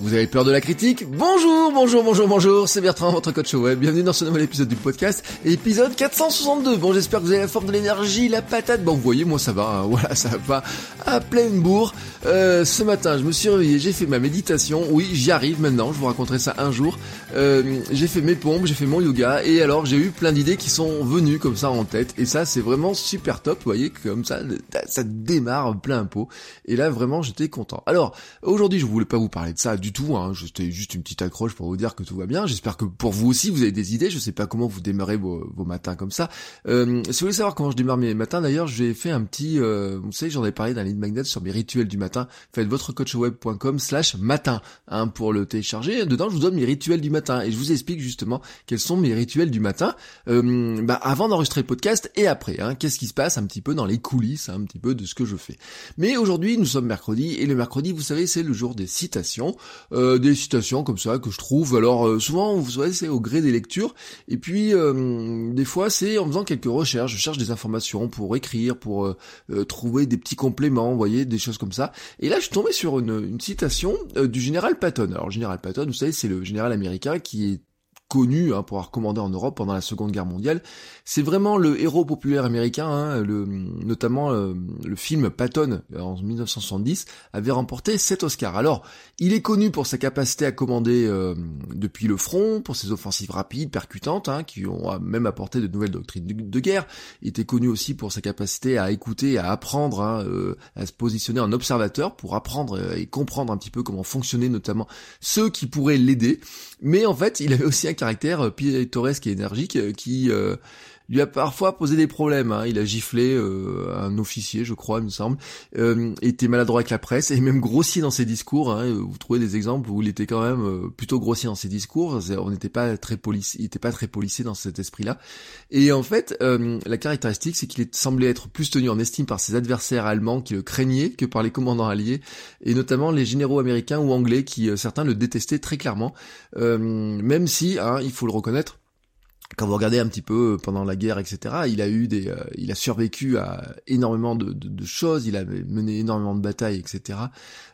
Vous avez peur de la critique Bonjour, bonjour, bonjour, bonjour, c'est Bertrand, votre coach web. Bienvenue dans ce nouvel épisode du podcast, épisode 462. Bon, j'espère que vous avez la forme de l'énergie, la patate. Bon, vous voyez, moi ça va, hein. voilà, ça va à pleine bourre. Euh, ce matin, je me suis réveillé, j'ai fait ma méditation. Oui, j'y arrive maintenant, je vous raconterai ça un jour. Euh, j'ai fait mes pompes, j'ai fait mon yoga, et alors j'ai eu plein d'idées qui sont venues comme ça en tête. Et ça, c'est vraiment super top, vous voyez, comme ça, ça démarre plein pot. Et là, vraiment, j'étais content. Alors, aujourd'hui, je voulais pas vous parler de ça du tout, hein. C'était juste une petite accroche pour vous dire que tout va bien. J'espère que pour vous aussi, vous avez des idées. Je sais pas comment vous démarrez vos, vos matins comme ça. Euh, si vous voulez savoir comment je démarre mes matins, d'ailleurs, j'ai fait un petit, euh, vous savez, j'en ai parlé dans lead magnet sur mes rituels du matin. Faites votrecoachweb.com slash matin, hein, pour le télécharger. Dedans, je vous donne mes rituels du matin et je vous explique justement quels sont mes rituels du matin, euh, bah, avant d'enregistrer le podcast et après. Hein, Qu'est-ce qui se passe un petit peu dans les coulisses, hein, un petit peu de ce que je fais. Mais aujourd'hui, nous sommes mercredi et le mercredi, vous savez, c'est le jour des citations. Euh, des citations comme ça que je trouve. Alors euh, souvent, vous savez, c'est au gré des lectures. Et puis euh, des fois, c'est en faisant quelques recherches. Je cherche des informations pour écrire, pour euh, trouver des petits compléments, vous voyez, des choses comme ça. Et là, je suis tombé sur une, une citation du général Patton. Alors, le général Patton, vous savez, c'est le général américain qui est connu hein, pour avoir commandé en Europe pendant la Seconde Guerre mondiale. C'est vraiment le héros populaire américain, hein, notamment euh, le film Patton en 1970 avait remporté 7 Oscars. Alors, il est connu pour sa capacité à commander euh, depuis le front, pour ses offensives rapides, percutantes, hein, qui ont même apporté de nouvelles doctrines de, guerre. Il était connu aussi pour sa capacité à écouter, à apprendre, hein, euh, à se positionner en observateur pour apprendre et comprendre un petit peu comment fonctionnaient notamment ceux qui pourraient l'aider. Mais en fait, il avait aussi un caractère euh, pittoresque et énergique euh, qui euh, lui a parfois posé des problèmes. Hein. Il a giflé euh, un officier, je crois, il me semble. Euh, était maladroit avec la presse et même grossier dans ses discours. Hein. Vous trouvez des exemples où il était quand même euh, plutôt grossier dans ses discours. On n'était pas très policier, il était pas très policier dans cet esprit-là. Et en fait, euh, la caractéristique, c'est qu'il semblait être plus tenu en estime par ses adversaires allemands qui le craignaient que par les commandants alliés, et notamment les généraux américains ou anglais qui certains le détestaient très clairement, même si, hein, il faut le reconnaître quand vous regardez un petit peu pendant la guerre, etc., il a eu des, euh, il a survécu à énormément de, de, de, choses, il a mené énormément de batailles, etc.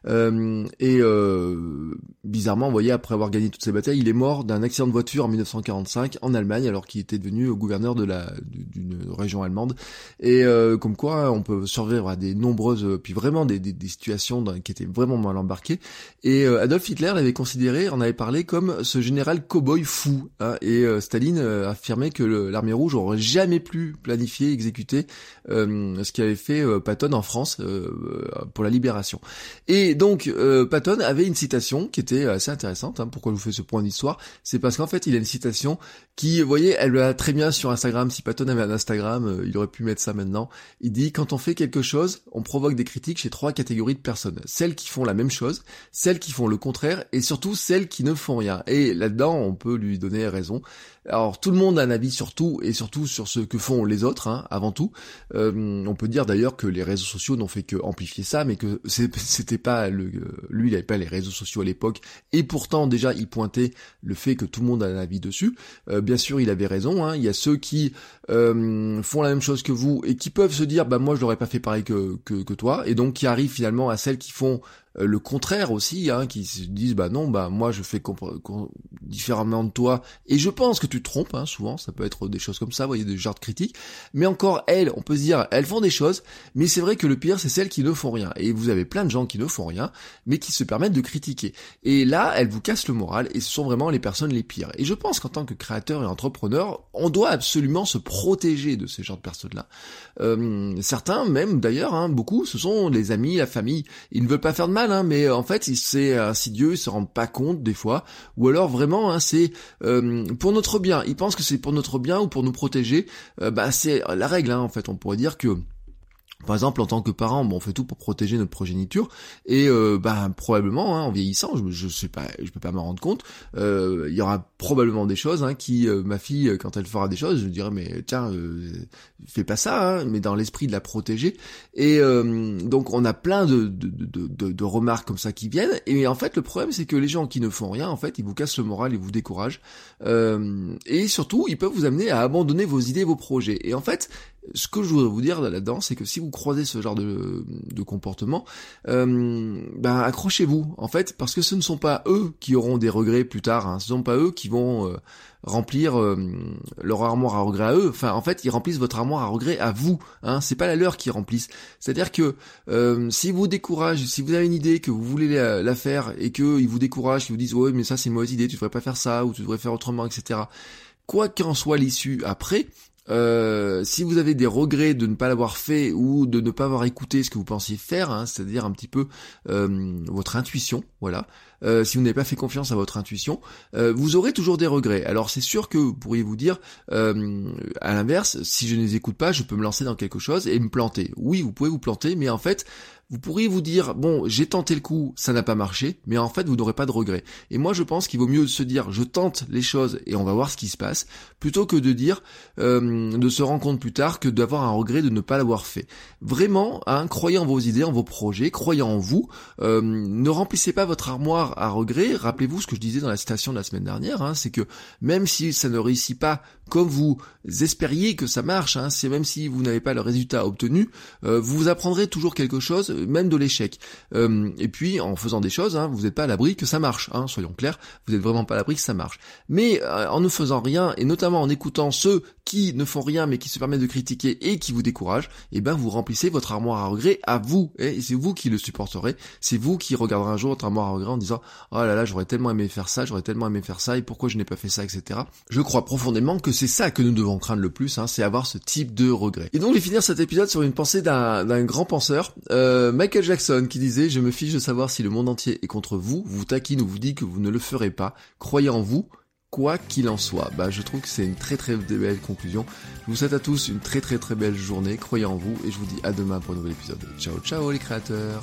Euh, et euh, bizarrement, vous voyez, après avoir gagné toutes ces batailles, il est mort d'un accident de voiture en 1945 en Allemagne, alors qu'il était devenu gouverneur de la d'une région allemande. Et euh, comme quoi, on peut survivre à des nombreuses, puis vraiment des, des, des situations qui étaient vraiment mal embarquées. Et euh, Adolf Hitler l'avait considéré, en avait parlé comme ce général cow-boy fou. Hein, et Staline affirmé que l'armée rouge aurait jamais pu planifier, exécuter euh, ce qu'avait fait euh, Patton en France euh, pour la libération. Et donc Patton avait une citation qui était assez intéressante. Hein, pourquoi je vous fais ce point d'histoire C'est parce qu'en fait il a une citation qui, vous voyez, elle va très bien sur Instagram. Si Patton avait un Instagram, il aurait pu mettre ça maintenant. Il dit quand on fait quelque chose, on provoque des critiques chez trois catégories de personnes celles qui font la même chose, celles qui font le contraire, et surtout celles qui ne font rien. Et là-dedans, on peut lui donner raison. Alors tout le monde a un avis sur tout et surtout sur ce que font les autres, hein, avant tout. Euh, on peut dire d'ailleurs que les réseaux sociaux n'ont fait que amplifier ça, mais que c'était pas le, lui, il avait pas les réseaux sociaux à l'époque, et pourtant déjà il pointait le fait que tout le monde a un avis dessus. Euh, bien sûr, il avait raison. Hein, il y a ceux qui euh, font la même chose que vous et qui peuvent se dire, bah moi je l'aurais pas fait pareil que, que, toi, et donc qui arrivent finalement à celles qui font le contraire aussi, hein, qui se disent bah non, bah moi je fais différemment de toi, et je pense que tu te trompes, hein, souvent, ça peut être des choses comme ça, vous voyez, des genres de critiques, mais encore elles, on peut se dire, elles font des choses, mais c'est vrai que le pire c'est celles qui ne font rien, et vous avez plein de gens qui ne font rien, mais qui se permettent de critiquer, et là, elles vous cassent le moral, et ce sont vraiment les personnes les pires, et je pense qu'en tant que créateur et entrepreneur, on doit absolument se protéger de ces genres de personnes-là. Euh, certains, même d'ailleurs, hein, beaucoup, ce sont les amis, la famille, ils ne veulent pas faire de mal, Hein, mais euh, en fait, c'est insidieux, ils se rendent pas compte des fois, ou alors vraiment, hein, c'est euh, pour notre bien. Ils pensent que c'est pour notre bien ou pour nous protéger. Euh, bah, c'est la règle, hein, en fait. On pourrait dire que Par exemple, en tant que parent, bon, on fait tout pour protéger notre progéniture, et euh, bah, probablement, hein, en vieillissant, je, je sais pas, je peux pas m'en rendre compte, euh, il y aura probablement des choses hein, qui, euh, ma fille, quand elle fera des choses, je dirais mais tiens, fais pas ça, hein, mais dans l'esprit de la protéger. Et donc on a plein de, de, de, de, remarques comme ça qui viennent, et en fait le problème c'est que les gens qui ne font rien, en fait, ils vous cassent le moral, ils vous découragent, et surtout ils peuvent vous amener à abandonner vos idées, vos projets. Et en fait, ce que je voudrais vous dire là-dedans, c'est que si vous croisez ce genre de, comportement, euh, ben accrochez-vous en fait, parce que ce ne sont pas eux qui auront des regrets plus tard. Hein. Ce ne sont pas eux qui vont euh, remplir euh, leur armoire à regrets à eux. Enfin, en fait, ils remplissent votre armoire à regrets à vous. Hein. C'est pas la leur qui remplissent. C'est-à-dire que si vous découragent, si vous avez une idée que vous voulez la, faire et qu'ils vous découragent, qu'ils vous disent ouais mais ça c'est une mauvaise idée, tu devrais pas faire ça ou tu devrais faire autrement, etc. Quoi qu'en soit l'issue après, euh, si vous avez des regrets de ne pas l'avoir fait ou de ne pas avoir écouté ce que vous pensiez faire, hein, c'est-à-dire un petit peu euh, votre intuition, voilà. Euh, si vous n'avez pas fait confiance à votre intuition, vous aurez toujours des regrets. Alors c'est sûr que vous pourriez vous dire, à l'inverse, si je ne les écoute pas, je peux me lancer dans quelque chose et me planter. Oui, vous pouvez vous planter, mais en fait, vous pourriez vous dire, bon, j'ai tenté le coup, ça n'a pas marché, mais en fait, vous n'aurez pas de regret. Et moi, je pense qu'il vaut mieux se dire, je tente les choses et on va voir ce qui se passe, plutôt que de dire, euh, de se rendre compte plus tard que d'avoir un regret de ne pas l'avoir fait. Vraiment, hein, croyez en vos idées, en vos projets, croyez en vous, euh, ne remplissez pas votre armoire à regrets. Rappelez-vous ce que je disais dans la citation de la semaine dernière, hein, c'est que même si ça ne réussit pas comme vous espériez que ça marche, hein, c'est même si vous n'avez pas le résultat obtenu, euh, vous apprendrez toujours quelque chose même de l'échec. Euh, et puis en faisant des choses, hein, vous n'êtes pas à l'abri que ça marche, hein, soyons clairs, vous n'êtes vraiment pas à l'abri que ça marche. Mais euh, en ne faisant rien, et notamment en écoutant ceux qui ne font rien mais qui se permettent de critiquer et qui vous découragent, eh ben vous remplissez votre armoire à regret à vous, et c'est vous qui le supporterez, c'est vous qui regarderez un jour votre armoire à regret en disant oh là là j'aurais tellement aimé faire ça, j'aurais tellement aimé faire ça, et pourquoi je n'ai pas fait ça, etc. Je crois profondément que c'est ça que nous devons craindre le plus, hein, c'est avoir ce type de regret. Et donc je vais finir cet épisode sur une pensée d'un grand penseur, euh, Michael Jackson qui disait Je me fiche de savoir si le monde entier est contre vous, vous taquine ou vous dit que vous ne le ferez pas, croyez en vous, quoi qu'il en soit. Bah je trouve que c'est une très très belle conclusion. Je vous souhaite à tous une très très très belle journée, croyez en vous et je vous dis à demain pour un nouvel épisode. Ciao ciao les créateurs